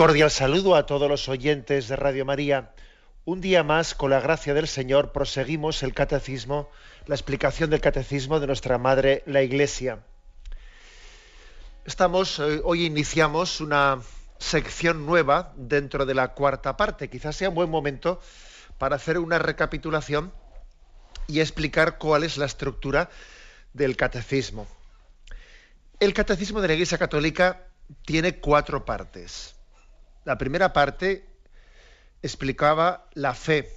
Cordial saludo a todos los oyentes de Radio María. Un día más, con la gracia del Señor, proseguimos el catecismo, la explicación del catecismo de nuestra Madre, la Iglesia. Estamos, eh, hoy iniciamos una sección nueva dentro de la cuarta parte. Quizás sea un buen momento para hacer una recapitulación y explicar cuál es la estructura del catecismo. El catecismo de la Iglesia Católica tiene cuatro partes. La primera parte explicaba la fe,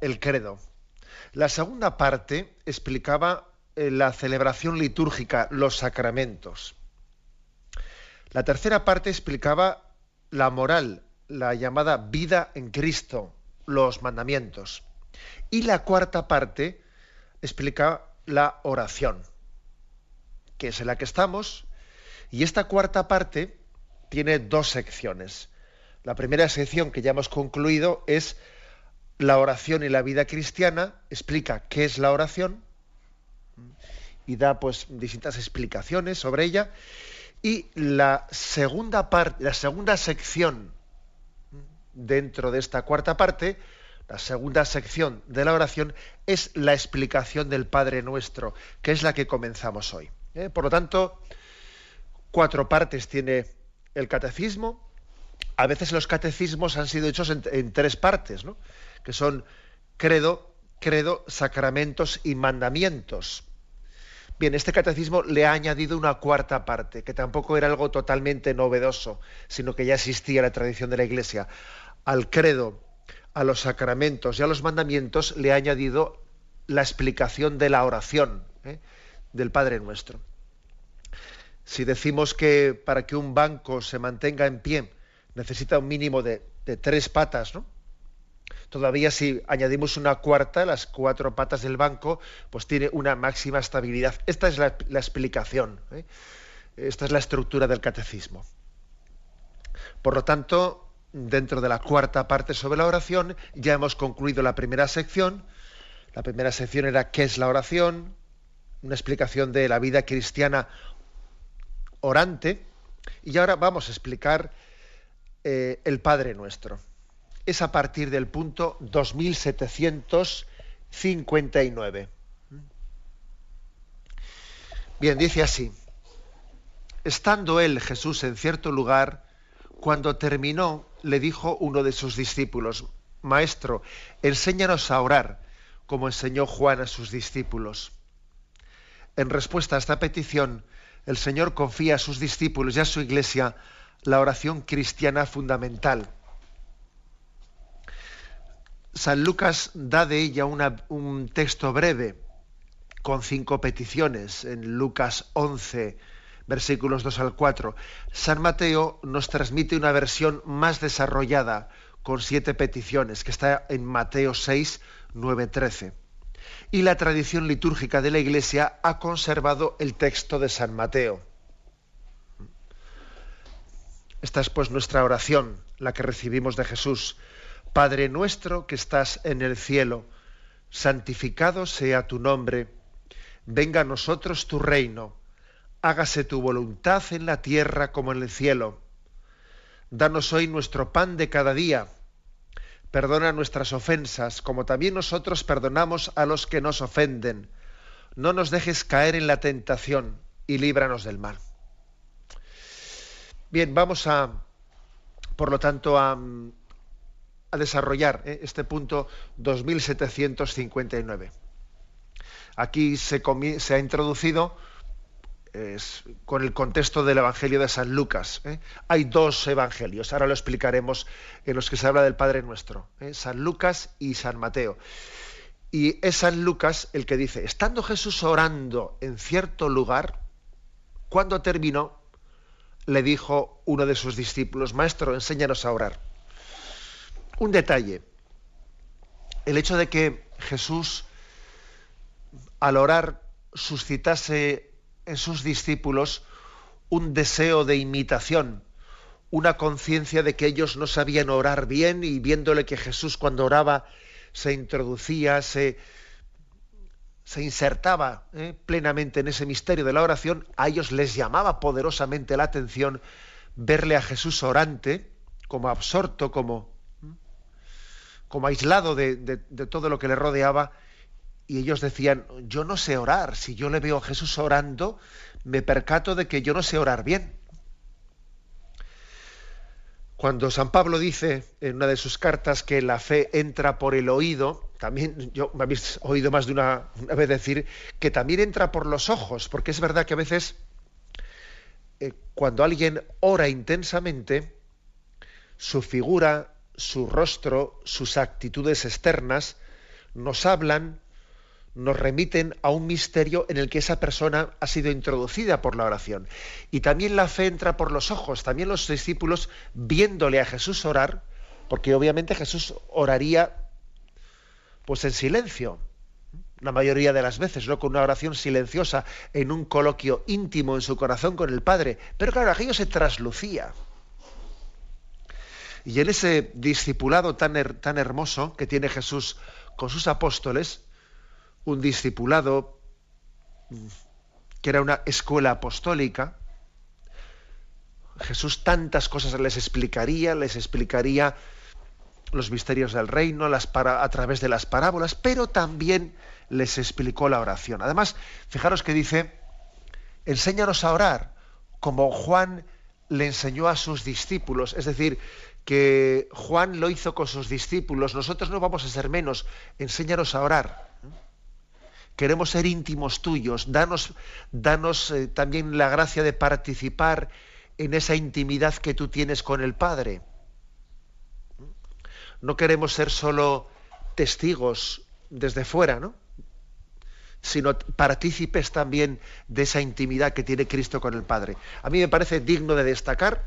el credo. La segunda parte explicaba eh, la celebración litúrgica, los sacramentos. La tercera parte explicaba la moral, la llamada vida en Cristo, los mandamientos. Y la cuarta parte explica la oración, que es en la que estamos. Y esta cuarta parte tiene dos secciones. La primera sección que ya hemos concluido es la oración y la vida cristiana, explica qué es la oración y da pues distintas explicaciones sobre ella. Y la segunda parte, la segunda sección dentro de esta cuarta parte, la segunda sección de la oración es la explicación del Padre Nuestro, que es la que comenzamos hoy. ¿eh? Por lo tanto, cuatro partes tiene el catecismo. A veces los catecismos han sido hechos en, tres partes, ¿no? que son credo, credo, sacramentos y mandamientos. Bien, este catecismo le ha añadido una cuarta parte, que tampoco era algo totalmente novedoso, sino que ya existía la tradición de la Iglesia. Al credo, a los sacramentos y a los mandamientos le ha añadido la explicación de la oración ¿eh? del Padre Nuestro. Si decimos que para que un banco se mantenga en pie necesita un mínimo de, tres patas, ¿no? Todavía si añadimos una cuarta, las cuatro patas del banco, pues tiene una máxima estabilidad. Esta es la, explicación. ¿eh? Esta es la estructura del catecismo. Por lo tanto, dentro de la cuarta parte sobre la oración, ya hemos concluido la primera sección. La primera sección era qué es la oración, una explicación de la vida cristiana orante. Y ahora vamos a explicar eh, el Padre Nuestro. Es a partir del punto 2759. Bien, dice así. Estando él, Jesús, en cierto lugar, cuando terminó, le dijo uno de sus discípulos, Maestro, enséñanos a orar, como enseñó Juan a sus discípulos. En respuesta a esta petición, el Señor confía a sus discípulos y a su iglesia la oración cristiana fundamental. San Lucas da de ella un texto breve con cinco peticiones en Lucas 11, versículos 2 al 4. San Mateo nos transmite una versión más desarrollada con siete peticiones que está en Mateo 6, 9, 13 y la tradición litúrgica de la Iglesia ha conservado el texto de San Mateo. Esta es pues nuestra oración, la que recibimos de Jesús. Padre nuestro que estás en el cielo, santificado sea tu nombre, venga a nosotros tu reino, hágase tu voluntad en la tierra como en el cielo. Danos hoy nuestro pan de cada día Perdona nuestras ofensas, como también nosotros perdonamos a los que nos ofenden. No nos dejes caer en la tentación y líbranos del mal. Bien, vamos a, por lo tanto, a, desarrollar eh, este punto 2759. Aquí se ha introducido con el contexto del Evangelio de San Lucas. ¿eh? Hay dos evangelios, ahora lo explicaremos, en los que se habla del Padre Nuestro, ¿eh? San Lucas y San Mateo. Y es San Lucas el que dice, estando Jesús orando en cierto lugar, cuando terminó, le dijo uno de sus discípulos, Maestro, enséñanos a orar. Un detalle, el hecho de que Jesús al orar suscitase en sus discípulos un deseo de imitación, una conciencia de que ellos no sabían orar bien y viéndole que Jesús cuando oraba se introducía, se, se insertaba ¿eh? plenamente en ese misterio de la oración, a ellos les llamaba poderosamente la atención verle a Jesús orante, como absorto, como, como aislado de, de todo lo que le rodeaba, y ellos decían, yo no sé orar, si yo le veo a Jesús orando, me percato de que yo no sé orar bien. Cuando San Pablo dice en una de sus cartas que la fe entra por el oído, también yo me habéis oído más de una, vez decir que también entra por los ojos, porque es verdad que a veces eh, cuando alguien ora intensamente, su figura, su rostro, sus actitudes externas nos hablan nos remiten a un misterio en el que esa persona ha sido introducida por la oración. Y también la fe entra por los ojos, también los discípulos viéndole a Jesús orar, porque obviamente Jesús oraría pues en silencio, la mayoría de las veces, ¿no? con una oración silenciosa, en un coloquio íntimo en su corazón con el Padre. Pero claro, aquello se traslucía. Y en ese discipulado tan, tan hermoso que tiene Jesús con sus apóstoles, un discipulado que era una escuela apostólica. Jesús tantas cosas les explicaría, les explicaría los misterios del reino las para, a través de las parábolas, pero también les explicó la oración. Además, fijaros que dice, enséñanos a orar, como Juan le enseñó a sus discípulos, es decir, que Juan lo hizo con sus discípulos, nosotros no vamos a ser menos, enséñanos a orar queremos ser íntimos tuyos, danos, danos eh, también la gracia de participar en esa intimidad que tú tienes con el Padre. No queremos ser solo testigos desde fuera, ¿no? sino partícipes también de esa intimidad que tiene Cristo con el Padre. A mí me parece digno de destacar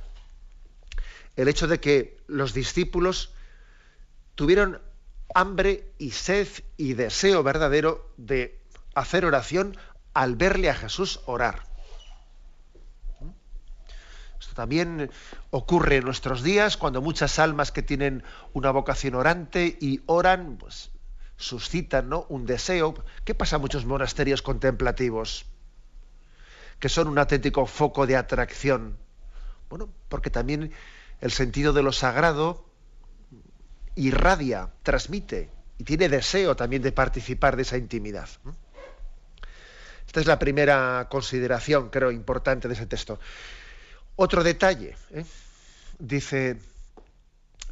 el hecho de que los discípulos tuvieron hambre y sed y deseo verdadero de hacer oración al verle a Jesús orar. Esto también ocurre en nuestros días cuando muchas almas que tienen una vocación orante y oran, pues suscitan ¿no? un deseo. ¿Qué pasa en muchos monasterios contemplativos? Que son un auténtico foco de atracción. Bueno, porque también el sentido de lo sagrado irradia, transmite y tiene deseo también de participar de esa intimidad. Esta es la primera consideración, creo, importante de ese texto. Otro detalle, ¿eh? dice,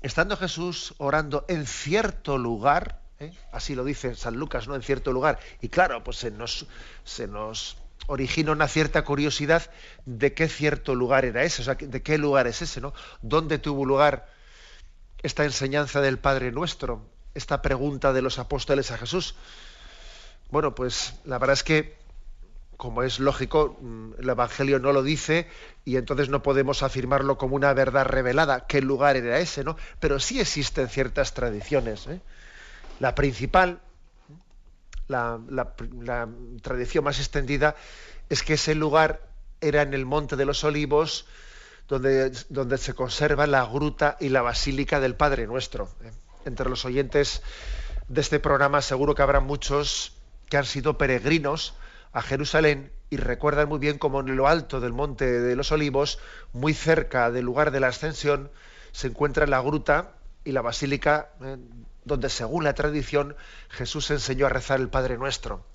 estando Jesús orando en cierto lugar, ¿eh? así lo dice San Lucas, ¿no? En cierto lugar, y claro, pues se nos, se nos origina una cierta curiosidad de qué cierto lugar era ese, o sea, de qué lugar es ese, ¿no? ¿Dónde tuvo lugar esta enseñanza del Padre Nuestro, esta pregunta de los apóstoles a Jesús? Bueno, pues la verdad es que como es lógico, mm, el Evangelio no lo dice y entonces no podemos afirmarlo como una verdad revelada, qué lugar era ese, ¿no? Pero sí existen ciertas tradiciones. ¿eh? La principal, la, tradición más extendida, es que ese lugar era en el Monte de los Olivos, donde, donde se conserva la gruta y la basílica del Padre Nuestro. ¿eh? Entre los oyentes de este programa seguro que habrá muchos que han sido peregrinos, a Jerusalén y recuerdan muy bien cómo en lo alto del monte de los olivos, muy cerca del lugar de la ascensión, se encuentra la gruta y la basílica eh, donde según la tradición Jesús enseñó a rezar el Padre Nuestro.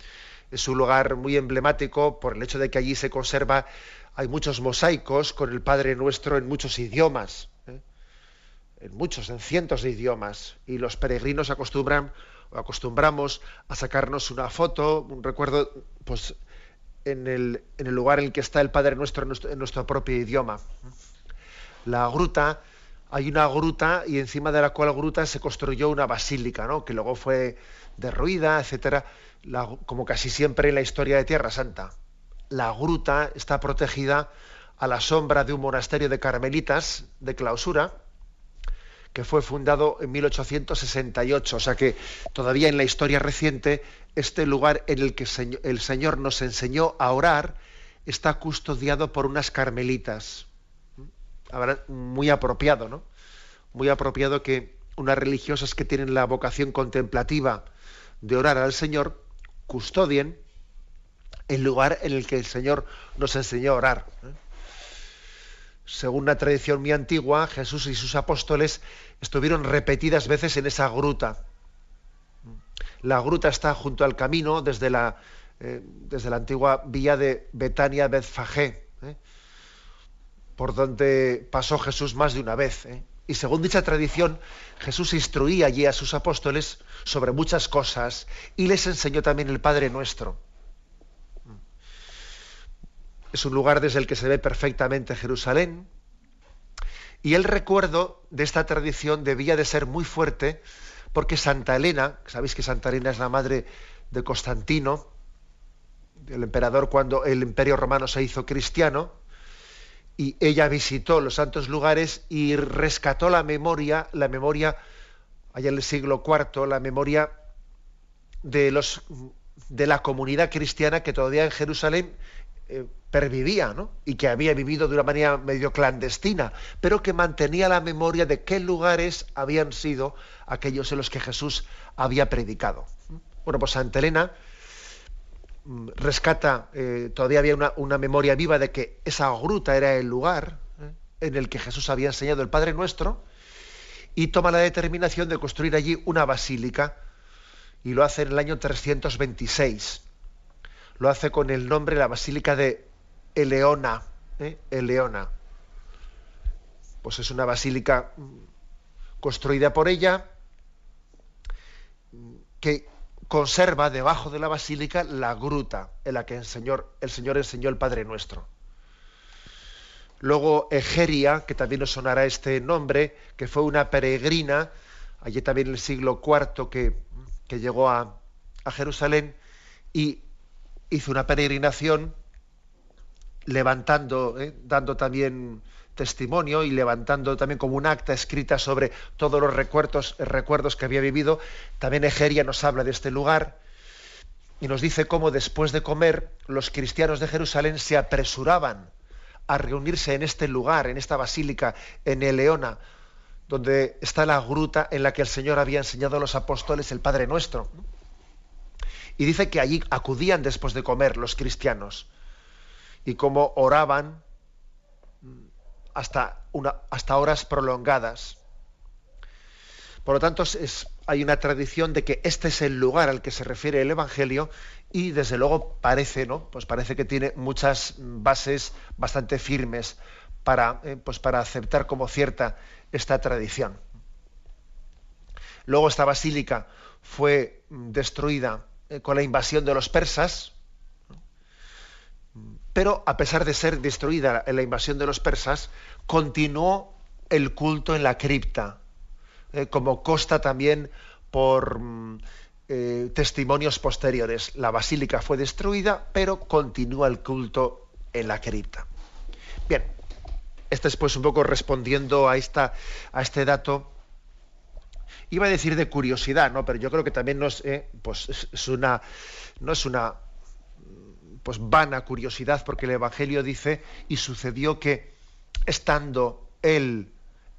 Es un lugar muy emblemático por el hecho de que allí se conserva, hay muchos mosaicos con el Padre Nuestro en muchos idiomas, ¿eh? en muchos, en cientos de idiomas, y los peregrinos acostumbran acostumbramos a sacarnos una foto, un recuerdo, pues en el, en el lugar en el que está el Padre Nuestro en nuestro, propio idioma. La gruta, hay una gruta y encima de la cual gruta se construyó una basílica, ¿no? que luego fue derruida, etcétera, como casi siempre en la historia de Tierra Santa. La gruta está protegida a la sombra de un monasterio de carmelitas de clausura, que fue fundado en 1868. O sea que todavía en la historia reciente, este lugar en el que el Señor nos enseñó a orar está custodiado por unas carmelitas. Muy apropiado, ¿no? Muy apropiado que unas religiosas que tienen la vocación contemplativa de orar al Señor custodien el lugar en el que el Señor nos enseñó a orar. ¿eh? Según una tradición muy antigua, Jesús y sus apóstoles estuvieron repetidas veces en esa gruta. La gruta está junto al camino desde la, eh, desde la antigua vía de Betania Betfagé, ¿eh? por donde pasó Jesús más de una vez. Y según dicha tradición, Jesús instruía allí a sus apóstoles sobre muchas cosas y les enseñó también el Padre Nuestro. Es un lugar desde el que se ve perfectamente Jerusalén. Y el recuerdo de esta tradición debía de ser muy fuerte porque Santa Elena, sabéis que Santa Elena es la madre de Constantino, el emperador cuando el imperio romano se hizo cristiano, y ella visitó los santos lugares y rescató la memoria, la memoria, allá en el siglo IV, la memoria de los de la comunidad cristiana que todavía en Jerusalén eh, pervivía, ¿no? Y que había vivido de una manera medio clandestina, pero que mantenía la memoria de qué lugares habían sido aquellos en los que Jesús había predicado. Bueno, pues Santa Elena Mm, rescata, eh, todavía había una, memoria viva de que esa gruta era el lugar eh, en el que Jesús había enseñado el Padre Nuestro, y toma la determinación de construir allí una basílica, y lo hace en el año 326. Lo hace con el nombre, la Basílica de Eleona. ¿eh? Eleona. Pues es una basílica mm, construida por ella, que conserva debajo de la basílica la gruta en la que el Señor, el Señor enseñó el Padre Nuestro. Luego Egeria, que también nos sonará este nombre, que fue una peregrina, allí también en el siglo IV que, que llegó a, a Jerusalén y hizo una peregrinación levantando, eh, dando también testimonio y levantando también como un acta escrita sobre todos los recuerdos, recuerdos que había vivido. También Egeria nos habla de este lugar y nos dice cómo después de comer los cristianos de Jerusalén se apresuraban a reunirse en este lugar, en esta basílica, en Eleona, donde está la gruta en la que el Señor había enseñado a los apóstoles el Padre Nuestro. Y dice que allí acudían después de comer los cristianos y cómo oraban hasta, una, hasta horas prolongadas. Por lo tanto, hay una tradición de que este es el lugar al que se refiere el Evangelio y desde luego parece, ¿no? Pues parece que tiene muchas bases bastante firmes para, eh, pues para aceptar como cierta esta tradición. Luego esta basílica fue destruida eh, con la invasión de los persas, pero a pesar de ser destruida en la invasión de los persas, continuó el culto en la cripta, eh, como consta también por mm, eh, testimonios posteriores. La basílica fue destruida, pero continúa el culto en la cripta. Bien, este es pues un poco respondiendo a, esta, a este dato. Iba a decir de curiosidad, ¿no? Pero yo creo que también no eh, pues es una, no es una pues vana curiosidad, porque el Evangelio dice, y sucedió que estando él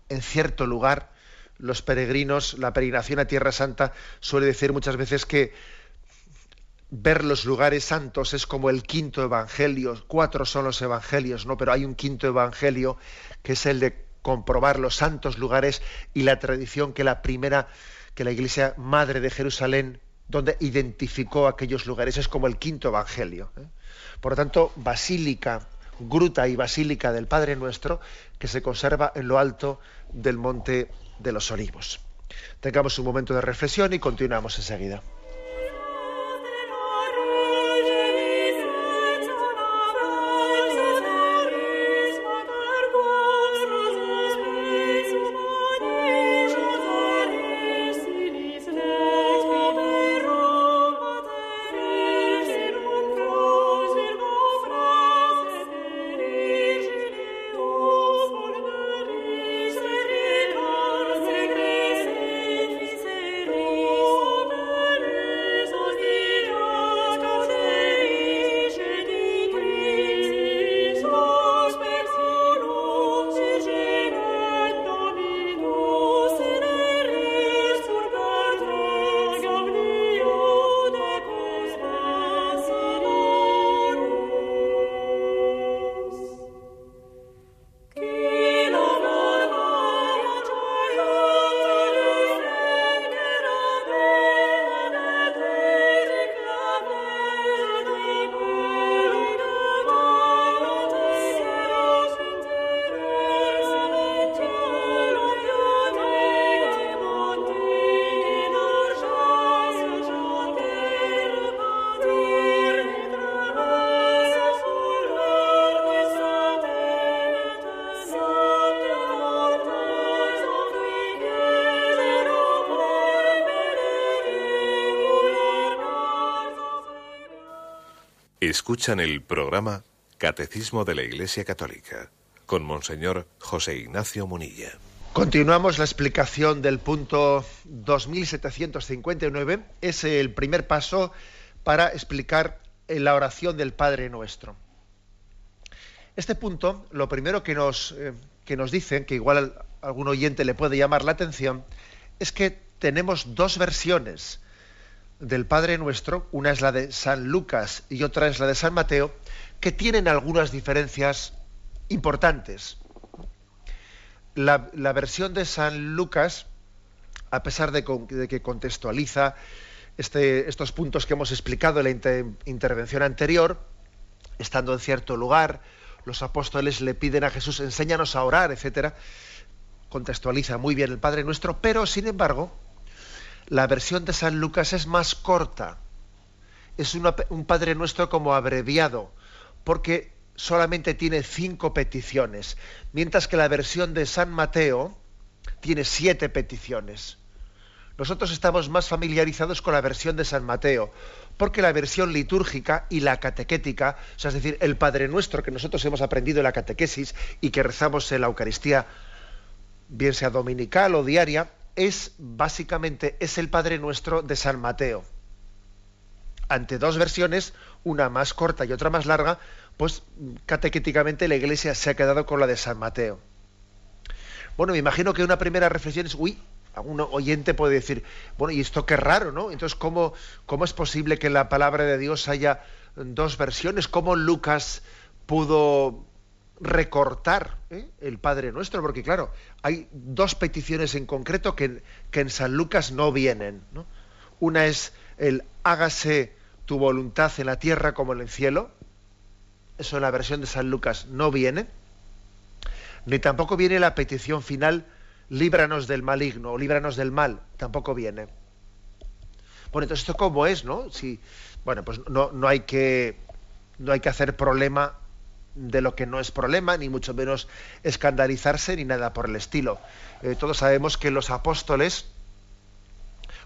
en cierto lugar, los peregrinos, la peregrinación a Tierra Santa suele decir muchas veces que ver los lugares santos es como el quinto evangelio, cuatro son los evangelios, ¿no? Pero hay un quinto evangelio que es el de comprobar los santos lugares y la tradición que la primera, que la iglesia madre de Jerusalén donde identificó aquellos lugares. Es como el quinto evangelio. ¿eh? Por lo tanto, basílica, gruta y basílica del Padre Nuestro, que se conserva en lo alto del Monte de los Olivos. Tengamos un momento de reflexión y continuamos enseguida. Escuchan el programa Catecismo de la Iglesia Católica con Monseñor José Ignacio Munilla. Continuamos la explicación del punto 2759. Es el primer paso para explicar la oración del Padre Nuestro. Este punto, lo primero que nos, eh, que nos dicen, que igual a algún oyente le puede llamar la atención, es que tenemos dos versiones del Padre Nuestro, una es la de San Lucas y otra es la de San Mateo, que tienen algunas diferencias importantes. La, versión de San Lucas, a pesar de, que contextualiza este, estos puntos que hemos explicado en la intervención anterior, estando en cierto lugar, los apóstoles le piden a Jesús, enséñanos a orar, etcétera, contextualiza muy bien el Padre Nuestro, pero sin embargo, la versión de San Lucas es más corta. Es un Padre Nuestro como abreviado, porque solamente tiene cinco peticiones, mientras que la versión de San Mateo tiene siete peticiones. Nosotros estamos más familiarizados con la versión de San Mateo, porque la versión litúrgica y la catequética, es decir, el Padre Nuestro que nosotros hemos aprendido en la catequesis y que rezamos en la Eucaristía, bien sea dominical o diaria, es básicamente es el Padre Nuestro de San Mateo. Ante dos versiones, una más corta y otra más larga, pues catequéticamente la Iglesia se ha quedado con la de San Mateo. Bueno, me imagino que una primera reflexión es, uy, algún oyente puede decir, bueno, y esto qué raro, ¿no? Entonces, ¿cómo, cómo es posible que en la palabra de Dios haya dos versiones? ¿Cómo Lucas pudo recortar ¿eh? el Padre Nuestro, porque claro, hay dos peticiones en concreto que, en San Lucas no vienen. Una es el hágase tu voluntad en la tierra como en el cielo. Eso en la versión de San Lucas no viene. Ni tampoco viene la petición final, líbranos del maligno o líbranos del mal. Tampoco viene. Bueno, entonces esto cómo es, ¿no? Si, bueno, pues no, no hay que no hay que hacer problema de lo que no es problema, ni mucho menos escandalizarse, ni nada por el estilo. Eh, todos sabemos que los apóstoles,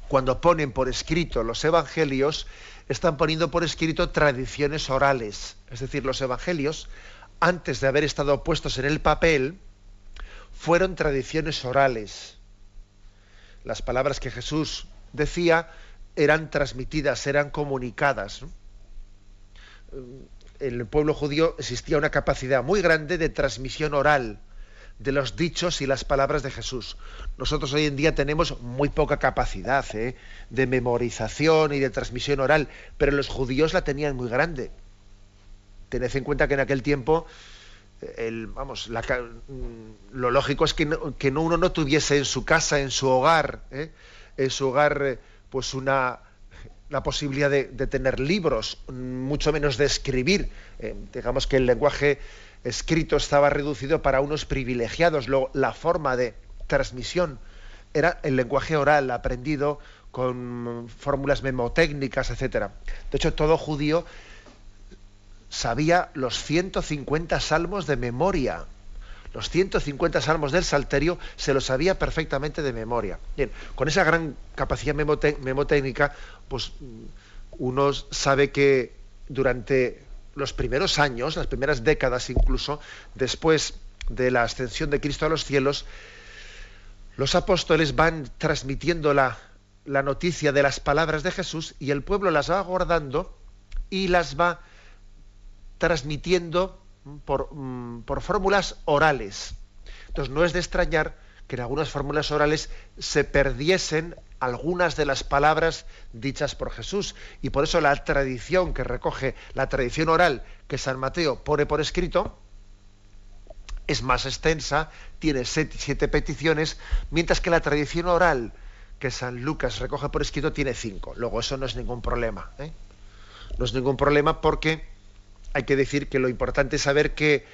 cuando ponen por escrito los evangelios, están poniendo por escrito tradiciones orales. Es decir, los evangelios, antes de haber estado puestos en el papel, fueron tradiciones orales. Las palabras que Jesús decía eran transmitidas, eran comunicadas el pueblo judío existía una capacidad muy grande de transmisión oral de los dichos y las palabras de Jesús. Nosotros hoy en día tenemos muy poca capacidad ¿eh? de memorización y de transmisión oral, pero los judíos la tenían muy grande. Tened en cuenta que en aquel tiempo, el, vamos, mm, lo lógico es que, que uno no tuviese en su casa, en su hogar, ¿eh? en su hogar, eh, pues una, la posibilidad de, tener libros, mucho menos de escribir. Eh, digamos que el lenguaje escrito estaba reducido para unos privilegiados. Luego, la forma de transmisión era el lenguaje oral, aprendido con fórmulas memotécnicas, etc. De hecho, todo judío sabía los 150 salmos de memoria los 150 salmos del Salterio se los sabía perfectamente de memoria. Bien, con esa gran capacidad memotécnica, pues uno sabe que durante los primeros años, las primeras décadas incluso, después de la ascensión de Cristo a los cielos, los apóstoles van transmitiendo la, la noticia de las palabras de Jesús y el pueblo las va guardando y las va transmitiendo Mm, por, fórmulas orales. Entonces no es de extrañar que en algunas fórmulas orales se perdiesen algunas de las palabras dichas por Jesús. Y por eso la tradición que recoge, la tradición oral que San Mateo pone por escrito, es más extensa, tiene siete, peticiones, mientras que la tradición oral que San Lucas recoge por escrito tiene cinco. Luego eso no es ningún problema. ¿eh? No es ningún problema porque hay que decir que lo importante es saber que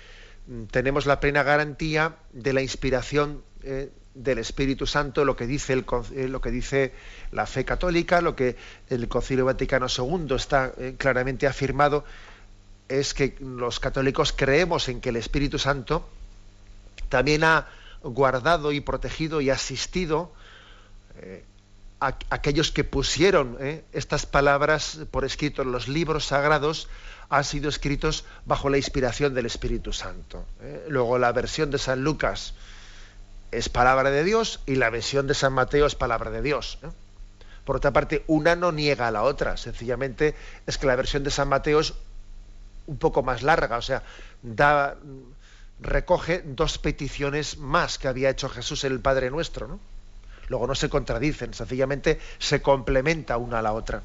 mm, tenemos la plena garantía de la inspiración eh, del Espíritu Santo, lo que dice el, eh, lo que dice la fe católica, lo que el Concilio Vaticano II está eh, claramente afirmado es que los católicos creemos en que el Espíritu Santo también ha guardado y protegido y asistido aquellos que pusieron estas palabras por escrito en los libros sagrados han sido escritos bajo la inspiración del Espíritu Santo. ¿eh? Luego la versión de San Lucas es palabra de Dios y la versión de San Mateo es palabra de Dios. ¿eh? Por otra parte, una no niega a la otra, sencillamente es que la versión de San Mateo es un poco más larga, o sea, recoge dos peticiones más que había hecho Jesús el Padre Nuestro. Luego no se contradicen, sencillamente se complementa una a la otra.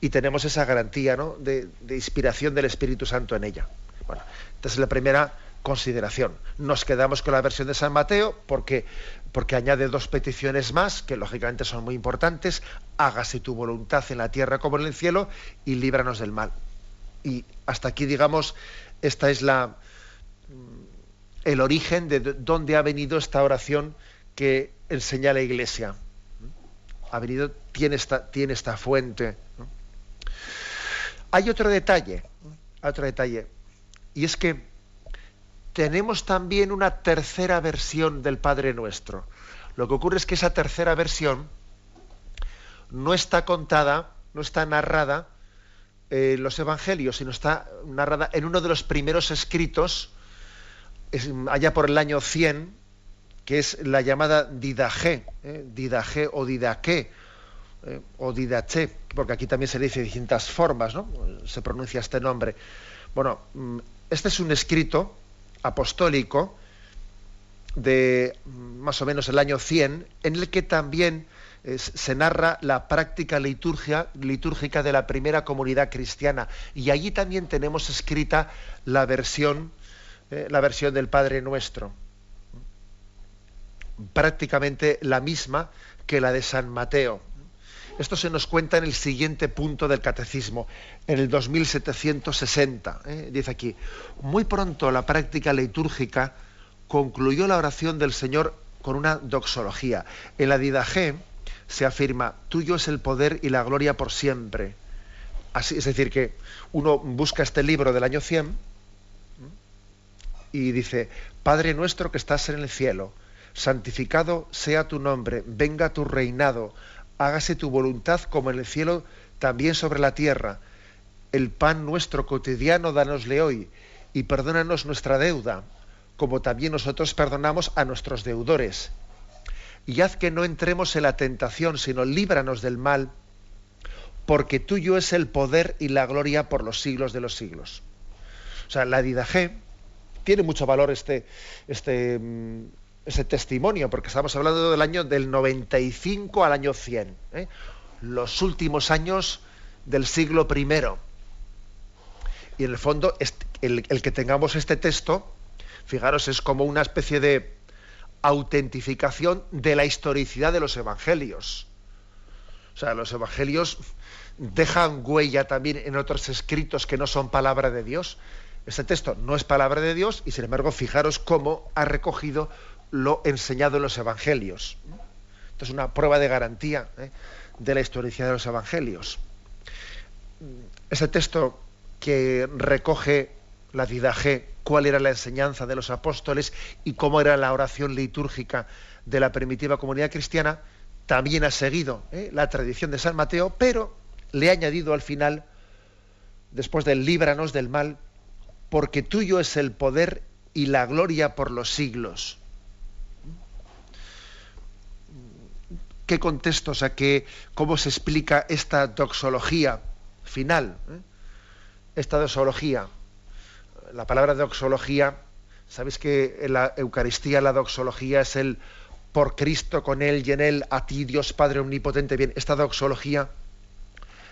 Y tenemos esa garantía ¿no? de, inspiración del Espíritu Santo en ella. Bueno, esta es la primera consideración. Nos quedamos con la versión de San Mateo porque, porque añade dos peticiones más, que lógicamente son muy importantes. Hágase tu voluntad en la tierra como en el cielo y líbranos del mal. Y hasta aquí, digamos, esta es la, el origen de dónde ha venido esta oración que enseña la Iglesia. Ha venido, tiene esta, tiene esta fuente. Hay otro detalle, otro detalle, y es que tenemos también una tercera versión del Padre Nuestro. Lo que ocurre es que esa tercera versión no está contada, no está narrada en los evangelios, sino está narrada en uno de los primeros escritos, allá por el año 100 que es la llamada didajé, ¿eh? o didaqué, ¿eh? o didaché, porque aquí también se dice de distintas formas, ¿no? Se pronuncia este nombre. Bueno, mm, este es un escrito apostólico de mm, más o menos el año 100, en el que también se narra la práctica litúrgica de la primera comunidad cristiana. Y allí también tenemos escrita la versión, ¿eh? la versión del Padre Nuestro prácticamente la misma que la de San Mateo. Esto se nos cuenta en el siguiente punto del catecismo, en el 2760. ¿eh? Dice aquí, muy pronto la práctica litúrgica concluyó la oración del Señor con una doxología. En la Didagé se afirma, tuyo es el poder y la gloria por siempre. Así, es decir, que uno busca este libro del año 100 y dice, Padre nuestro que estás en el cielo, santificado sea tu nombre, venga tu reinado, hágase tu voluntad como en el cielo, también sobre la tierra. El pan nuestro cotidiano danosle hoy, y perdónanos nuestra deuda, como también nosotros perdonamos a nuestros deudores. Y haz que no entremos en la tentación, sino líbranos del mal, porque tuyo es el poder y la gloria por los siglos de los siglos. O sea, la Didajé tiene mucho valor este, este, mm, ese testimonio, porque estamos hablando del año del 95 al año 100, ¿eh? los últimos años del siglo I. Y en el fondo, el, que tengamos este texto, fijaros, es como una especie de autentificación de la historicidad de los evangelios. O sea, los evangelios dejan huella también en otros escritos que no son palabra de Dios. Este texto no es palabra de Dios y sin embargo fijaros cómo ha recogido lo enseñado en los evangelios. Esto es una prueba de garantía ¿eh? de la historicidad de los evangelios. Ese texto que recoge la didaje, cuál era la enseñanza de los apóstoles y cómo era la oración litúrgica de la primitiva comunidad cristiana, también ha seguido ¿eh? la tradición de San Mateo, pero le ha añadido al final, después del líbranos del mal, porque tuyo es el poder y la gloria por los siglos. Qué contexto, o sea, cómo se explica esta doxología final. ¿eh? Esta doxología. La palabra doxología, sabéis que en la Eucaristía la doxología es el por Cristo, con Él y en Él, a ti Dios Padre Omnipotente. Bien, esta doxología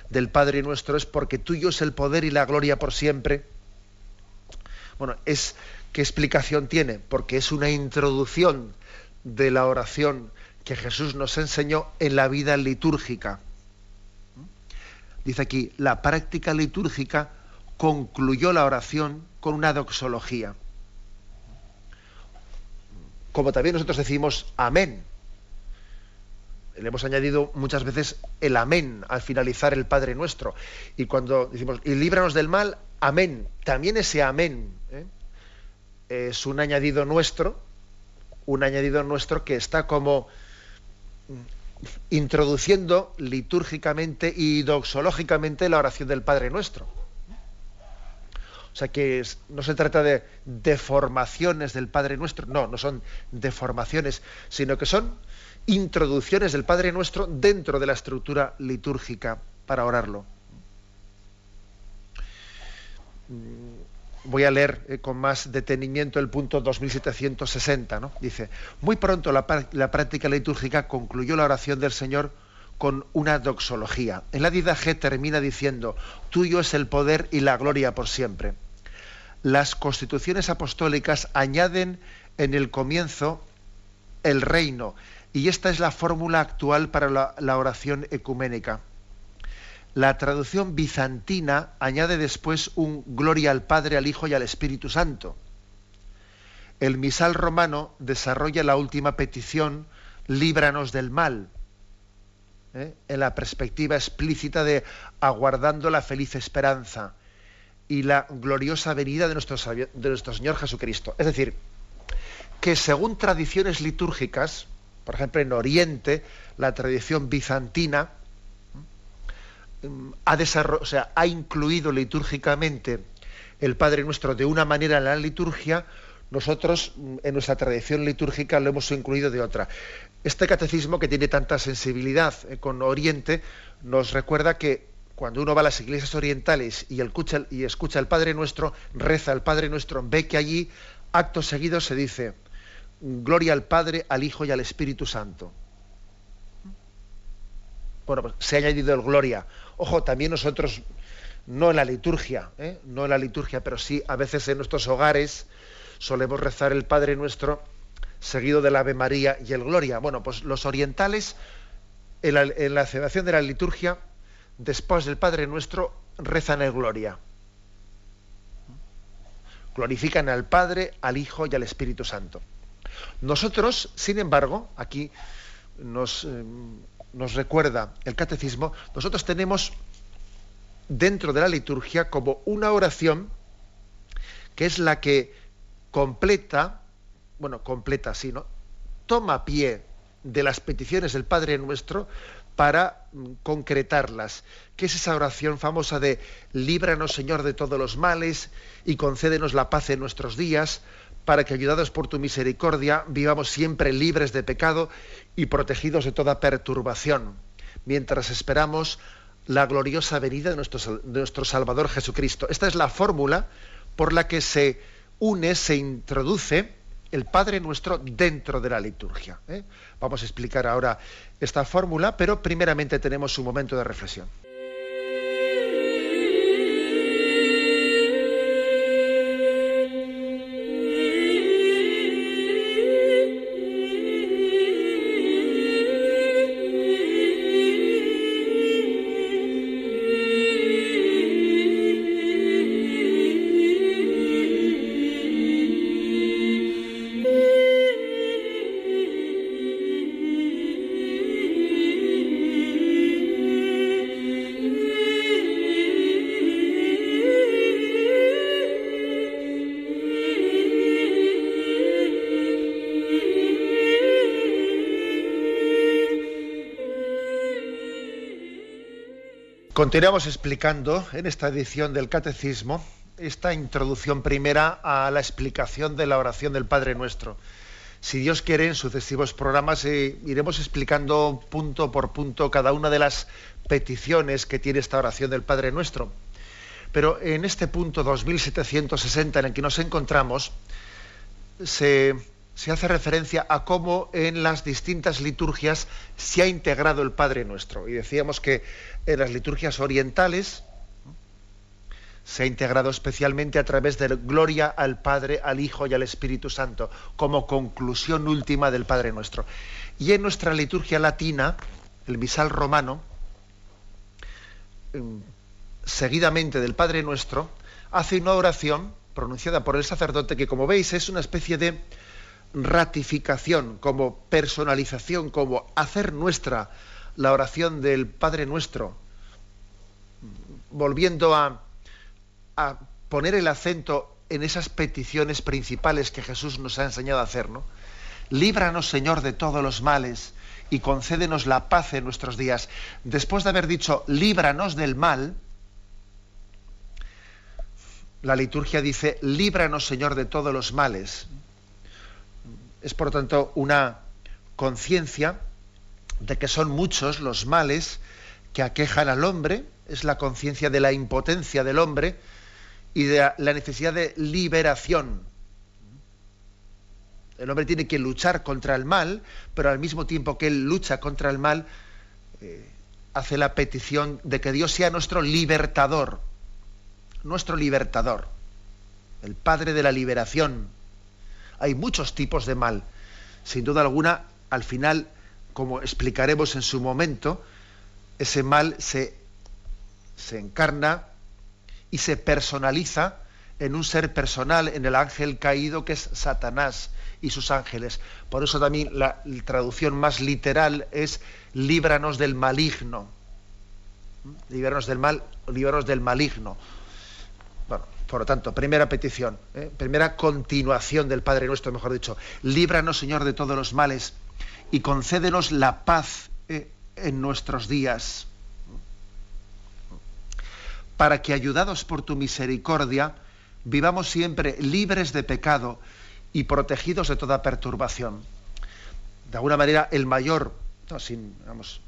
del Padre nuestro es porque tuyo es el poder y la gloria por siempre. Bueno, es ¿qué explicación tiene? Porque es una introducción de la oración que Jesús nos enseñó en la vida litúrgica. Dice aquí, la práctica litúrgica concluyó la oración con una doxología. Como también nosotros decimos amén. Le hemos añadido muchas veces el amén al finalizar el Padre Nuestro. Y cuando decimos, y líbranos del mal, amén. También ese amén ¿eh? es un añadido nuestro, un añadido nuestro que está como introduciendo litúrgicamente y doxológicamente la oración del Padre Nuestro. O sea que no se trata de deformaciones del Padre Nuestro, no, no son deformaciones, sino que son introducciones del Padre Nuestro dentro de la estructura litúrgica para orarlo. Voy a leer eh, con más detenimiento el punto 2760. ¿no? Dice, muy pronto la, la práctica litúrgica concluyó la oración del Señor con una doxología. En la Didaje termina diciendo, tuyo es el poder y la gloria por siempre las constituciones apostólicas añaden en el comienzo el reino, y esta es la fórmula actual para la, oración ecuménica. La traducción bizantina añade después un gloria al Padre, al Hijo y al Espíritu Santo. El misal romano desarrolla la última petición, líbranos del mal, ¿eh? en la perspectiva explícita de aguardando la feliz esperanza y la gloriosa venida de nuestro, de nuestro Señor Jesucristo. Es decir, que según tradiciones litúrgicas, por ejemplo en Oriente, la tradición bizantina mm, ha, ha incluido litúrgicamente el Padre Nuestro de una manera en la liturgia, nosotros mm, en nuestra tradición litúrgica lo hemos incluido de otra. Este catecismo que tiene tanta sensibilidad eh, con Oriente nos recuerda que cuando uno va a las iglesias orientales y escucha, y escucha el Padre Nuestro, reza el Padre Nuestro, ve que allí, acto seguido, se dice, gloria al Padre, al Hijo y al Espíritu Santo. Bueno, pues se ha añadido el gloria. Ojo, también nosotros, no en la liturgia, ¿eh? no en la liturgia, pero sí a veces en nuestros hogares solemos rezar el Padre Nuestro seguido del Ave María y el Gloria. Bueno, pues los orientales, en la, en celebración de la liturgia, después del Padre Nuestro, rezan el Gloria. Glorifican al Padre, al Hijo y al Espíritu Santo. Nosotros, sin embargo, aquí nos, eh, nos recuerda el catecismo, nosotros tenemos dentro de la liturgia como una oración que es la que completa, bueno, completa así, ¿no? Toma pie de las peticiones del Padre Nuestro para mm, concretarlas, que es esa oración famosa de líbranos Señor de todos los males y concédenos la paz en nuestros días, para que ayudados por tu misericordia vivamos siempre libres de pecado y protegidos de toda perturbación, mientras esperamos la gloriosa venida de nuestro, Salvador Jesucristo. Esta es la fórmula por la que se une, se introduce el Padre Nuestro dentro de la liturgia. ¿eh? Vamos a explicar ahora esta fórmula, pero primeramente tenemos un momento de reflexión. Continuamos explicando en esta edición del Catecismo esta introducción primera a la explicación de la oración del Padre Nuestro. Si Dios quiere, en sucesivos programas eh, iremos explicando punto por punto cada una de las peticiones que tiene esta oración del Padre Nuestro. Pero en este punto 2760 en el que nos encontramos, se, se hace referencia a cómo en las distintas liturgias se ha integrado el Padre Nuestro. Y decíamos que en las liturgias orientales se ha integrado especialmente a través de gloria al Padre, al Hijo y al Espíritu Santo, como conclusión última del Padre Nuestro. Y en nuestra liturgia latina, el misal romano, em, seguidamente del Padre Nuestro, hace una oración pronunciada por el sacerdote que, como veis, es una especie de ratificación, como personalización, como hacer nuestra la oración del Padre Nuestro, volviendo a, poner el acento en esas peticiones principales que Jesús nos ha enseñado a hacer, ¿no? Líbranos, Señor, de todos los males y concédenos la paz en nuestros días. Después de haber dicho, líbranos del mal, la liturgia dice, líbranos Señor de todos los males. Es por tanto una conciencia de que son muchos los males que aquejan al hombre, es la conciencia de la impotencia del hombre y de la necesidad de liberación. El hombre tiene que luchar contra el mal, pero al mismo tiempo que él lucha contra el mal, eh, hace la petición de que Dios sea nuestro libertador, nuestro libertador, el Padre de la liberación. Hay muchos tipos de mal. Sin duda alguna, al final, como explicaremos en su momento, ese mal se, se encarna y se personaliza en un ser personal, en el ángel caído que es Satanás y sus ángeles. Por eso también la traducción más literal es líbranos del maligno. Líbranos del mal, líbranos del maligno. Bueno, por lo tanto, primera petición, ¿eh? primera continuación del Padre Nuestro, mejor dicho. Líbranos, Señor, de todos los males y concédenos la paz ¿eh? en nuestros días, para que, ayudados por tu misericordia, vivamos siempre libres de pecado y protegidos de toda perturbación. De alguna manera, el mayor,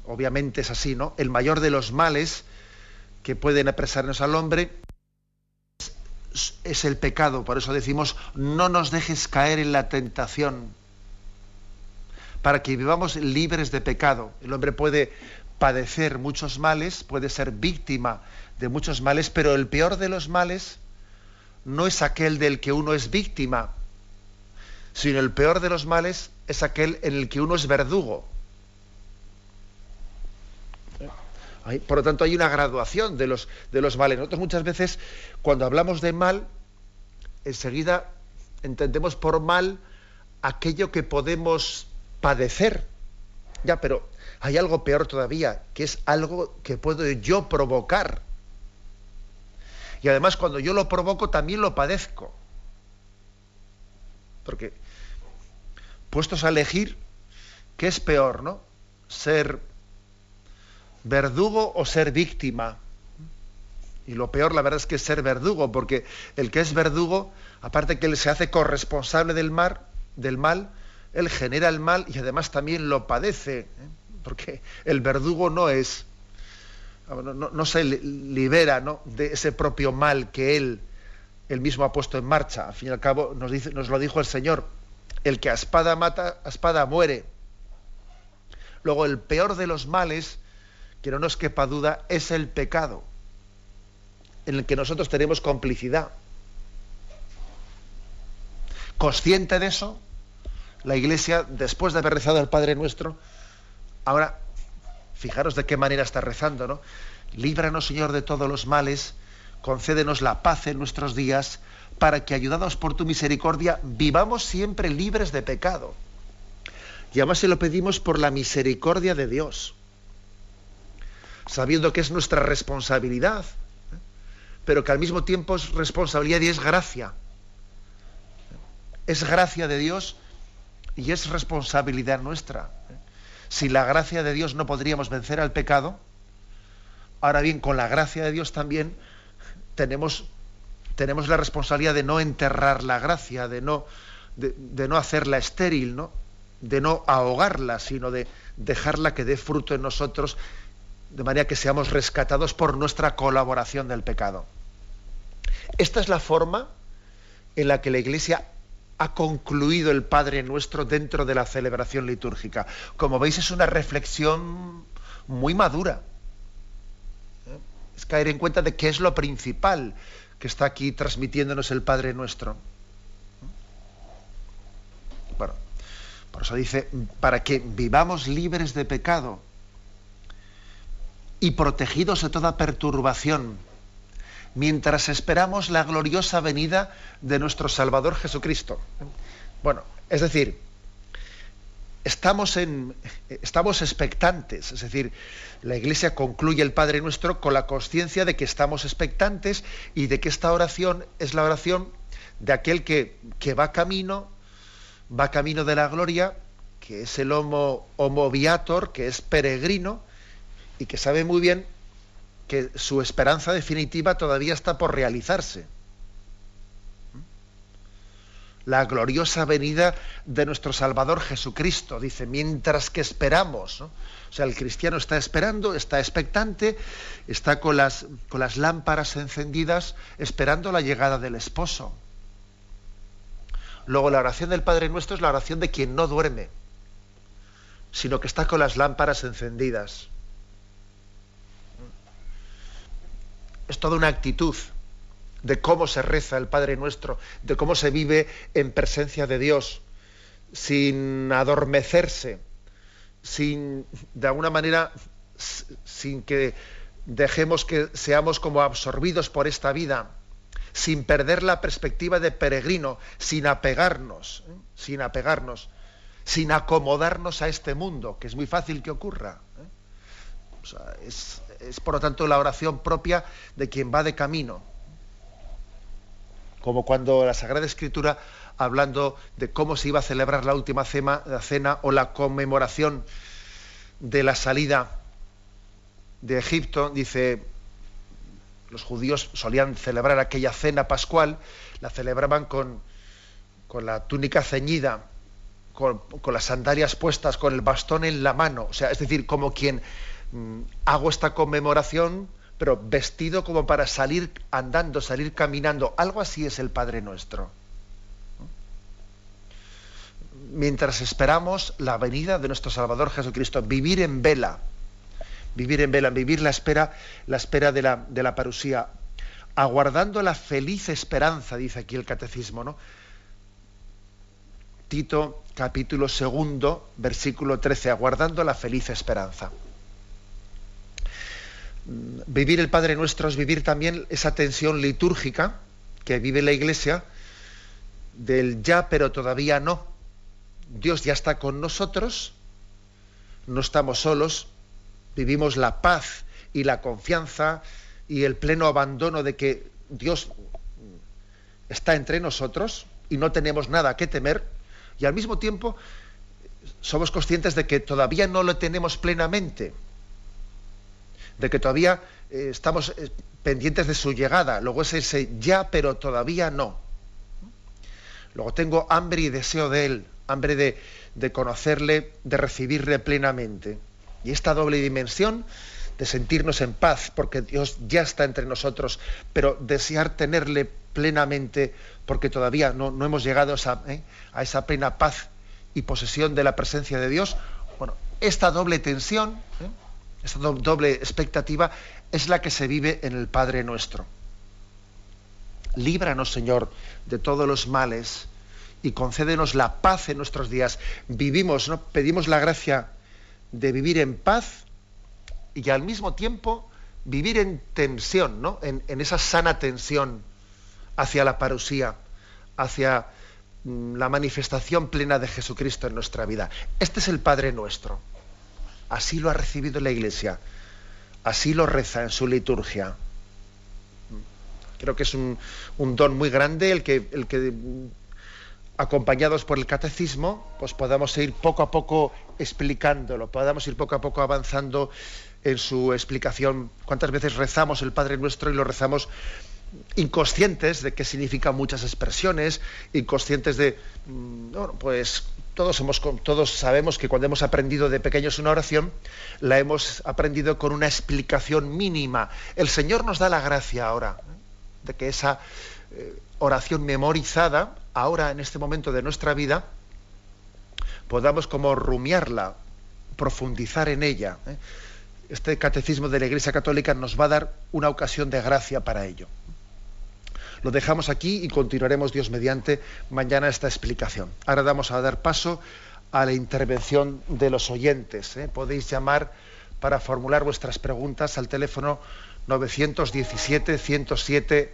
obviamente es así, ¿no? El mayor de los males que pueden apresarnos al hombre es, el pecado. Por eso decimos, no nos dejes caer en la tentación, para que vivamos libres de pecado. El hombre puede padecer muchos males, puede ser víctima de muchos males, pero el peor de los males no es aquel del que uno es víctima, sino el peor de los males es aquel en el que uno es verdugo. Por lo tanto, hay una graduación de los, de los males. Nosotros muchas veces, cuando hablamos de mal, enseguida entendemos por mal aquello que podemos padecer. Ya, pero hay algo peor todavía, que es algo que puedo yo provocar. Y además cuando yo lo provoco también lo padezco. Porque, puestos a elegir, ¿qué es peor, no? Ser verdugo o ser víctima. Y lo peor, la verdad, es que es ser verdugo, porque el que es verdugo, aparte que él se hace corresponsable del, mar, del mal, él genera el mal y además también lo padece, ¿eh? porque el verdugo no es, no, se libera de ese propio mal que él él mismo ha puesto en marcha. Al fin y al cabo, nos, dice, nos lo dijo el Señor, el que a espada mata, a espada muere. Luego, el peor de los males, que no nos quepa duda, es el pecado, en el que nosotros tenemos complicidad. Consciente de eso, la Iglesia, después de haber rezado al Padre Nuestro, ahora, fijaros de qué manera está rezando, ¿no? Líbranos, Señor, de todos los males, concédenos la paz en nuestros días, para que, ayudados por tu misericordia, vivamos siempre libres de pecado. Y además se lo pedimos por la misericordia de Dios, sabiendo que es nuestra responsabilidad, ¿eh? pero que al mismo tiempo es responsabilidad y es gracia. Es gracia de Dios y es responsabilidad nuestra. ¿eh? Sin la gracia de Dios no podríamos vencer al pecado. Ahora bien, con la gracia de Dios también tenemos, tenemos la responsabilidad de no enterrar la gracia, de no, de, no hacerla estéril, ¿no? de no ahogarla, sino de dejarla que dé fruto en nosotros, de manera que seamos rescatados por nuestra colaboración del pecado. Esta es la forma en la que la Iglesia ha concluido el Padre Nuestro dentro de la celebración litúrgica. Como veis, es una reflexión muy madura es caer en cuenta de qué es lo principal que está aquí transmitiéndonos el Padre nuestro. Bueno, por eso dice, para que vivamos libres de pecado y protegidos de toda perturbación, mientras esperamos la gloriosa venida de nuestro Salvador Jesucristo. Bueno, es decir, estamos, en, estamos expectantes, es decir, la Iglesia concluye el Padre Nuestro con la conciencia de que estamos expectantes y de que esta oración es la oración de aquel que, que va camino, va camino de la gloria, que es el homo, homo viator, que es peregrino y que sabe muy bien que su esperanza definitiva todavía está por realizarse. La gloriosa venida de nuestro Salvador Jesucristo, dice, mientras que esperamos. O sea, el cristiano está esperando, está expectante, está con las, con las lámparas encendidas, esperando la llegada del esposo. Luego la oración del Padre Nuestro es la oración de quien no duerme, sino que está con las lámparas encendidas. Es toda una actitud de cómo se reza el Padre Nuestro, de cómo se vive en presencia de Dios, sin adormecerse, sin, de alguna manera, sin que dejemos que seamos como absorbidos por esta vida, sin perder la perspectiva de peregrino, sin apegarnos, ¿eh? sin apegarnos, sin acomodarnos a este mundo, que es muy fácil que ocurra. ¿eh? Es, por lo tanto la oración propia de quien va de camino. Como cuando la Sagrada Escritura, hablando de cómo se iba a celebrar la última cena, la cena o la conmemoración de la salida de Egipto, dice, los judíos solían celebrar aquella cena pascual, la celebraban con, con la túnica ceñida, con, las sandalias puestas, con el bastón en la mano. O sea, es decir, como quien hago esta conmemoración, pero vestido como para salir andando, salir caminando. Algo así es el Padre nuestro. Mientras esperamos la venida de nuestro Salvador Jesucristo, vivir en vela vivir en vela, vivir la espera, la espera de la, de la parusía, aguardando la feliz esperanza, dice aquí el catecismo, ¿no? Tito capítulo segundo, versículo 13, aguardando la feliz esperanza. Vivir el Padre Nuestro es vivir también esa tensión litúrgica que vive la Iglesia del ya pero todavía no. Dios ya está con nosotros, no estamos solos, vivimos la paz y la confianza y el pleno abandono de que Dios está entre nosotros y no tenemos nada que temer, y al mismo tiempo somos conscientes de que todavía no lo tenemos plenamente, de que todavía eh, estamos eh, pendientes de su llegada, luego es ese ya, pero todavía no. Luego tengo hambre y deseo de Él, hambre de, conocerle, de recibirle plenamente. Y esta doble dimensión de sentirnos en paz, porque Dios ya está entre nosotros, pero desear tenerle plenamente, porque todavía no, hemos llegado ¿eh? a esa, plena paz y posesión de la presencia de Dios. Bueno, esta doble tensión. Esta doble expectativa, es la que se vive en el Padre nuestro. Líbranos, Señor, de todos los males y concédenos la paz en nuestros días. Vivimos, ¿no? Pedimos la gracia de vivir en paz y al mismo tiempo vivir en tensión, ¿no? en, esa sana tensión hacia la parusía, hacia mm, la manifestación plena de Jesucristo en nuestra vida. Este es el Padre nuestro. Así lo ha recibido la Iglesia. Así lo reza en su liturgia. Creo que es un, don muy grande el que, el que acompañados por el catecismo, pues podamos ir poco a poco explicándolo, podamos ir poco a poco avanzando en su explicación. ¿Cuántas veces rezamos el Padre Nuestro y lo rezamos inconscientes de qué significan muchas expresiones, inconscientes de, mm, bueno, pues todos, sabemos que cuando hemos aprendido de pequeños una oración, la hemos aprendido con una explicación mínima. El Señor nos da la gracia ahora ¿eh? de que esa eh, oración memorizada, ahora en este momento de nuestra vida, podamos como rumiarla, profundizar en ella. ¿eh? Este catecismo de la Iglesia Católica nos va a dar una ocasión de gracia para ello. Lo dejamos aquí y continuaremos Dios mediante mañana esta explicación. Ahora vamos a dar paso a la intervención de los oyentes. ¿eh? Podéis llamar para formular vuestras preguntas al teléfono 917 107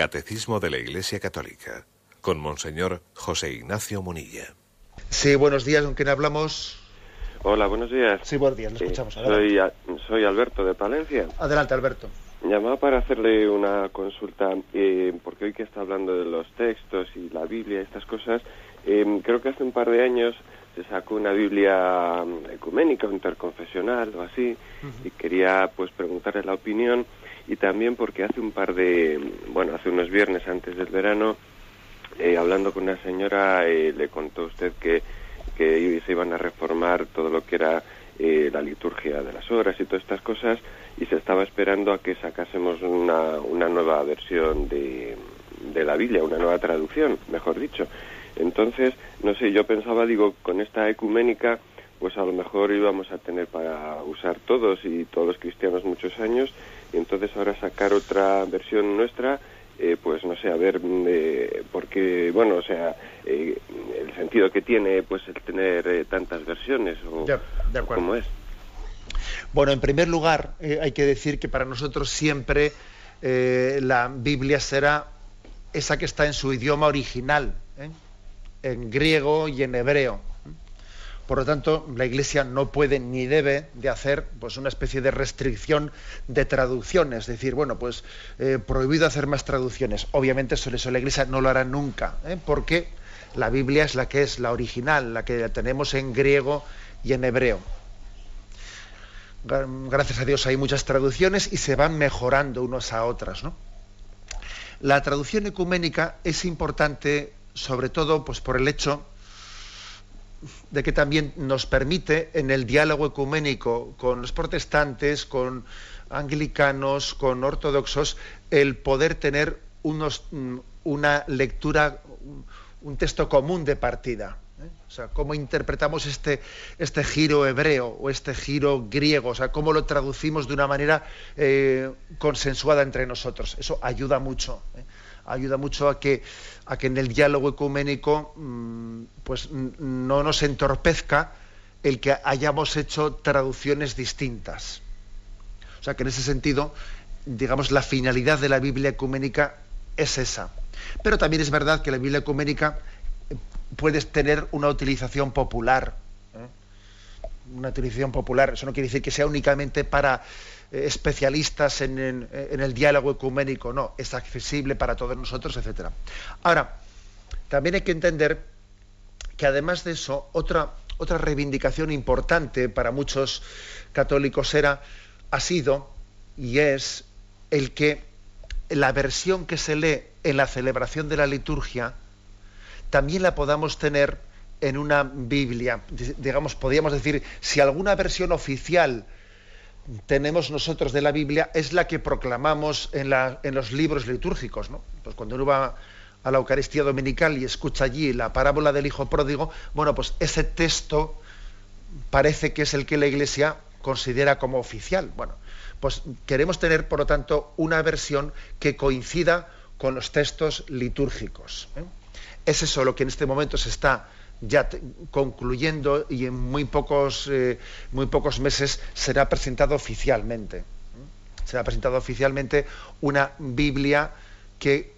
Catecismo de la Iglesia Católica con Monseñor José Ignacio Munilla. Sí, buenos días, ¿con quién hablamos? Hola, buenos días. Sí, buenos días, lo escuchamos. soy, soy Alberto de Palencia. Adelante, Alberto. Llamaba para hacerle una consulta, eh, porque hoy que está hablando de los textos y la Biblia y estas cosas, eh, creo que hace un par de años se sacó una Biblia mm, ecuménica interconfesional o así, y quería pues preguntarle la opinión, y también porque hace un par de, bueno, hace unos viernes antes del verano, eh, hablando con una señora, le contó usted que que se iban a reformar todo lo que era eh, la liturgia de las horas y todas estas cosas y se estaba esperando a que sacásemos una, una nueva versión de, de la Biblia, una nueva traducción, mejor dicho. Entonces, no sé, yo pensaba, digo, con esta ecuménica, pues a lo mejor íbamos a tener para usar todos y todos los cristianos muchos años, y entonces ahora sacar otra versión nuestra eh, pues no sé, a ver, mm, eh, porque, bueno, o sea, eh, el sentido que tiene pues el tener tantas versiones o de, cómo es. Bueno, en primer lugar, hay que decir que para nosotros siempre la Biblia será esa que está en su idioma original, en griego y en hebreo. Por lo tanto, la Iglesia no puede ni debe de hacer pues, una especie de restricción de traducciones, es decir, bueno, pues eh, prohibido hacer más traducciones. Obviamente eso, eso la Iglesia no lo hará nunca, ¿eh? porque la Biblia es la que es la original, la que tenemos en griego y en hebreo. Gracias a Dios hay muchas traducciones y se van mejorando unas a otras. La traducción ecuménica es importante sobre todo pues, por el hecho de que también nos permite en el diálogo ecuménico con los protestantes, con anglicanos, con ortodoxos, el poder tener unos, mm, una lectura, un texto común de partida. ¿eh? O sea, cómo interpretamos este, este giro hebreo o este giro griego, o sea, cómo lo traducimos de una manera eh, consensuada entre nosotros. Eso ayuda mucho. ¿eh? Ayuda mucho a que, a que en el diálogo ecuménico mm, pues, no nos entorpezca el que hayamos hecho traducciones distintas. O sea que en ese sentido, digamos, la finalidad de la Biblia ecuménica es esa. Pero también es verdad que la Biblia ecuménica eh, puede tener una utilización popular. ¿eh? Una utilización popular. Eso no quiere decir que sea únicamente para especialistas en, el diálogo ecuménico, no, es accesible para todos nosotros, etc. Ahora, también hay que entender que además de eso, otra, otra reivindicación importante para muchos católicos era, ha sido y es el que la versión que se lee en la celebración de la liturgia también la podamos tener en una Biblia. Digamos, podríamos decir, si alguna versión oficial tenemos nosotros de la Biblia es la que proclamamos en, los libros litúrgicos. ¿no? Pues cuando uno va a la Eucaristía Dominical y escucha allí la parábola del Hijo Pródigo, bueno, pues ese texto parece que es el que la Iglesia considera como oficial. Bueno, pues queremos tener, por lo tanto, una versión que coincida con los textos litúrgicos. ¿eh? Es eso lo que en este momento se está ya concluyendo y en muy pocos, eh, muy pocos meses será presentado oficialmente. Será presentado oficialmente una Biblia que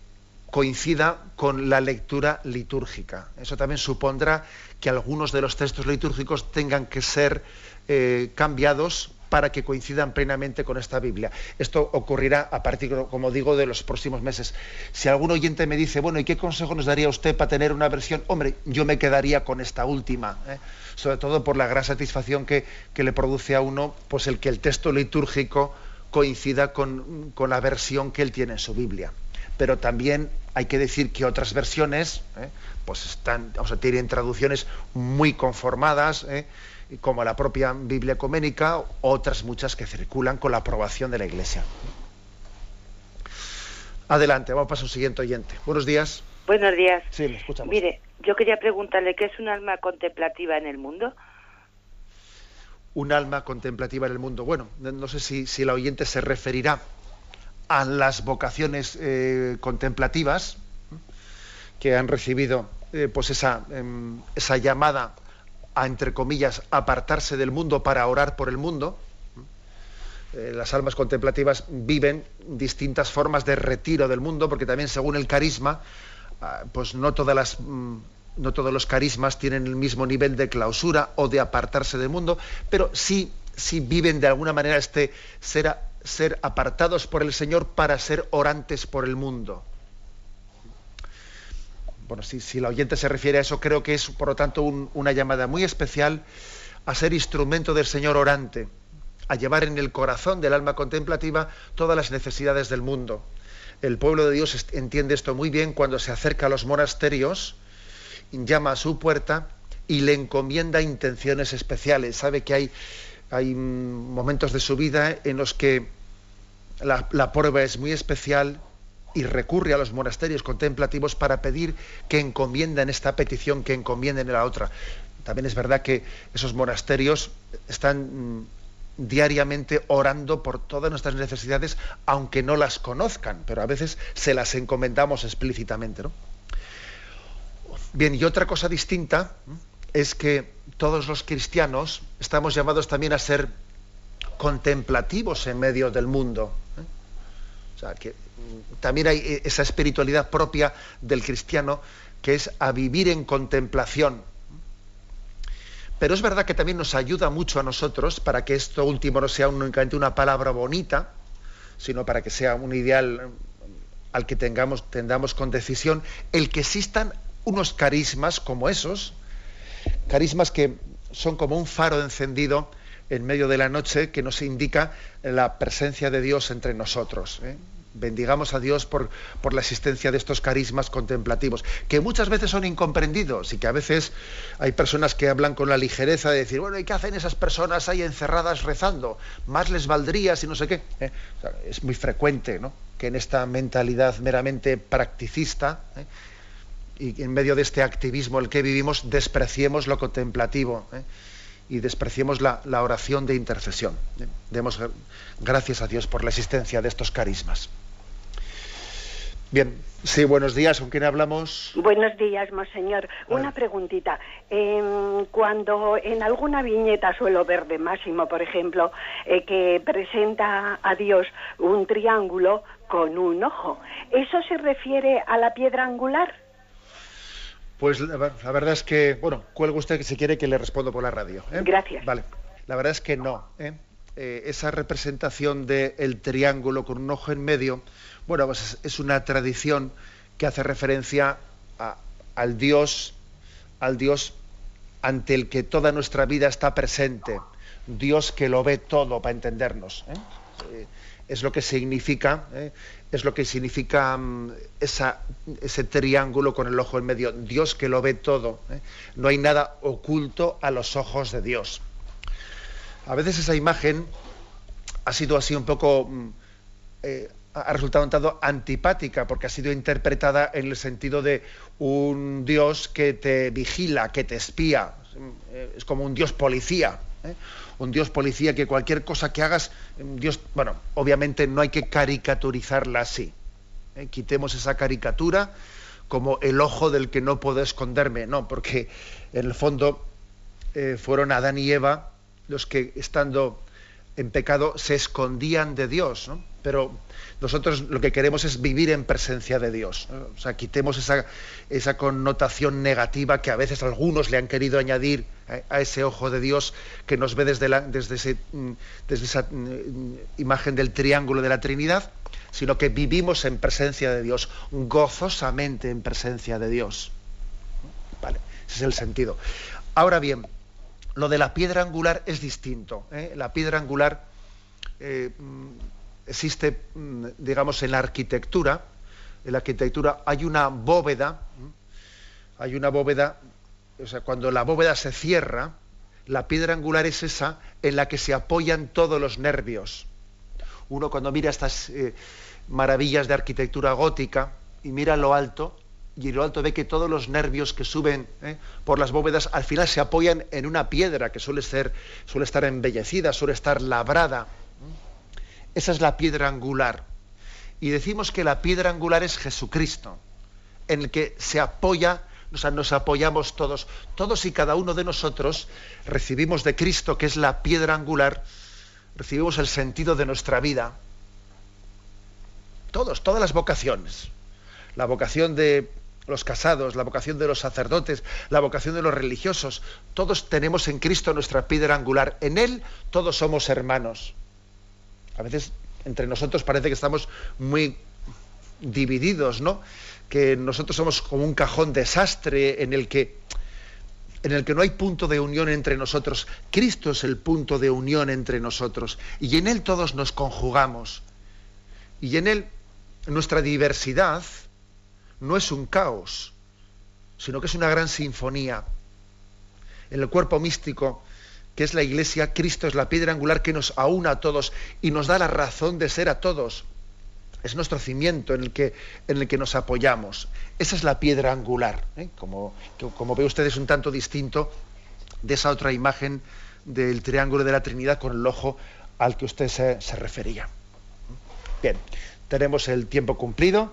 coincida con la lectura litúrgica. Eso también supondrá que algunos de los textos litúrgicos tengan que ser eh, cambiados para que coincidan plenamente con esta Biblia. Esto ocurrirá a partir, como digo, de los próximos meses. Si algún oyente me dice, bueno, ¿y qué consejo nos daría usted para tener una versión? Hombre, yo me quedaría con esta última, ¿eh? sobre todo por la gran satisfacción que, le produce a uno pues el que el texto litúrgico coincida con, con la versión que él tiene en su Biblia. Pero también hay que decir que otras versiones ¿eh? pues están, o sea, tienen traducciones muy conformadas, ¿eh? Como la propia Biblia ecuménica, otras muchas que circulan con la aprobación de la Iglesia. Adelante, vamos a pasar al siguiente oyente. Buenos días. Buenos días. Sí, le escuchamos. Mire, yo quería preguntarle qué es un alma contemplativa en el mundo. Un alma contemplativa en el mundo. Bueno, no sé si, si la oyente se referirá a las vocaciones eh, contemplativas que han recibido eh, pues esa, em, esa llamada a, entre comillas, apartarse del mundo para orar por el mundo. Eh, las almas contemplativas viven distintas formas de retiro del mundo, porque también según el carisma, ah, pues no todas las... Mm, no todos los carismas tienen el mismo nivel de clausura o de apartarse del mundo, pero sí, sí viven de alguna manera este ser, ser apartados por el Señor para ser orantes por el mundo bueno, si, la oyente se refiere a eso, creo que es, por lo tanto, una llamada muy especial a ser instrumento del Señor orante, a llevar en el corazón del alma contemplativa todas las necesidades del mundo. El pueblo de Dios entiende esto muy bien cuando se acerca a los monasterios, llama a su puerta y le encomienda intenciones especiales. Sabe que hay, hay momentos de su vida en los que la prueba es muy especial, y recurre a los monasterios contemplativos para pedir que encomienden esta petición, que encomienden la otra. También es verdad que esos monasterios están mm, diariamente orando por todas nuestras necesidades, aunque no las conozcan, pero a veces se las encomendamos explícitamente. Bien, y otra cosa distinta es que todos los cristianos estamos llamados también a ser contemplativos en medio del mundo. ¿eh? O sea, que también hay eh, esa espiritualidad propia del cristiano que es a vivir en contemplación. Pero es verdad que también nos ayuda mucho a nosotros para que esto último no sea únicamente una palabra bonita, sino para que sea un ideal al que tengamos, tendamos con decisión, el que existan unos carismas como esos, carismas que son como un faro encendido en medio de la noche que nos indica la presencia de Dios entre nosotros. ¿eh? Bendigamos a Dios por, por, la existencia de estos carismas contemplativos, que muchas veces son incomprendidos y que a veces hay personas que hablan con la ligereza de decir, bueno, ¿y qué hacen esas personas ahí encerradas rezando? Más les valdría si no sé qué. ¿eh? es muy frecuente ¿no? que en esta mentalidad meramente practicista ¿eh? y en medio de este activismo el que vivimos despreciemos lo contemplativo. ¿eh? y despreciemos la, oración de intercesión. Demos gracias a Dios por la existencia de estos carismas. Bien, sí, buenos días. ¿Con quién hablamos? Buenos días, monseñor. Una preguntita. Em, cuando en alguna viñeta suelo ver de Máximo, por ejemplo, eh, que presenta a Dios un triángulo con un ojo, ¿eso se refiere a la piedra angular? Pues la, verdad es que, bueno, cuelga usted que si quiere que le respondo por la radio. ¿eh? Gracias. Vale. La verdad es que no. ¿eh? Eh, esa representación del triángulo con un ojo en medio, bueno, pues es, una tradición que hace referencia al Dios, al Dios ante el que toda nuestra vida está presente, Dios que lo ve todo para entendernos. es lo que significa es lo que significa mm, ese triángulo con el ojo en medio. Dios que lo ve todo. ¿eh? No hay nada oculto a los ojos de Dios. A veces esa imagen ha sido así un poco... Mm, eh, ha resultado un tanto antipática porque ha sido interpretada en el sentido de un Dios que te vigila, que te espía. Es como un Dios policía. ¿eh? un Dios policía que cualquier cosa que hagas, Dios, bueno, obviamente no hay que caricaturizarla así. ¿eh? Quitemos esa caricatura como el ojo del que no puedo esconderme, no, porque en el fondo fueron Adán y Eva los que estando en pecado se escondían de Dios, ¿no? pero nosotros lo que queremos es vivir en presencia de Dios. O sea, quitemos esa, esa, connotación negativa que a veces algunos le han querido añadir a, ese ojo de Dios que nos ve desde, la, desde, ese, mm, desde esa mm, imagen del triángulo de la Trinidad, sino que vivimos en presencia de Dios, gozosamente en presencia de Dios. Vale, ese es el sentido. Ahora bien, lo de la piedra angular es distinto. ¿eh? La piedra angular eh, mm, existe, mm, digamos, en la arquitectura. En la arquitectura hay una bóveda, hay una bóveda, o sea, cuando la bóveda se cierra, la piedra angular es esa en la que se apoyan todos los nervios. Uno cuando mira estas eh, maravillas de arquitectura gótica y mira lo alto, y lo alto ve que todos los nervios que suben ¿eh? por las bóvedas al final se apoyan en una piedra que suele ser, suele estar embellecida, suele estar labrada. Esa es la piedra angular. Y decimos que la piedra angular es Jesucristo, en el que se apoya, o sea, nos apoyamos todos. Todos y cada uno de nosotros recibimos de Cristo, que es la piedra angular, recibimos el sentido de nuestra vida. Todos, todas las vocaciones. La vocación de los casados, la vocación de los sacerdotes, la vocación de los religiosos. Todos tenemos en Cristo nuestra piedra angular. En Él todos somos hermanos. A veces entre nosotros parece que estamos muy divididos, ¿no? Que nosotros somos como un cajón desastre en el que en el que no hay punto de unión entre nosotros. Cristo es el punto de unión entre nosotros y en él todos nos conjugamos. Y en él nuestra diversidad no es un caos, sino que es una gran sinfonía. En el cuerpo místico que es la Iglesia, Cristo es la piedra angular que nos aúna a todos y nos da la razón de ser a todos. Es nuestro cimiento en el que, en el que nos apoyamos. Esa es la piedra angular. ¿eh? Como, como ve usted es un tanto distinto de esa otra imagen del triángulo de la Trinidad con el ojo al que usted se, se refería. Bien, tenemos el tiempo cumplido.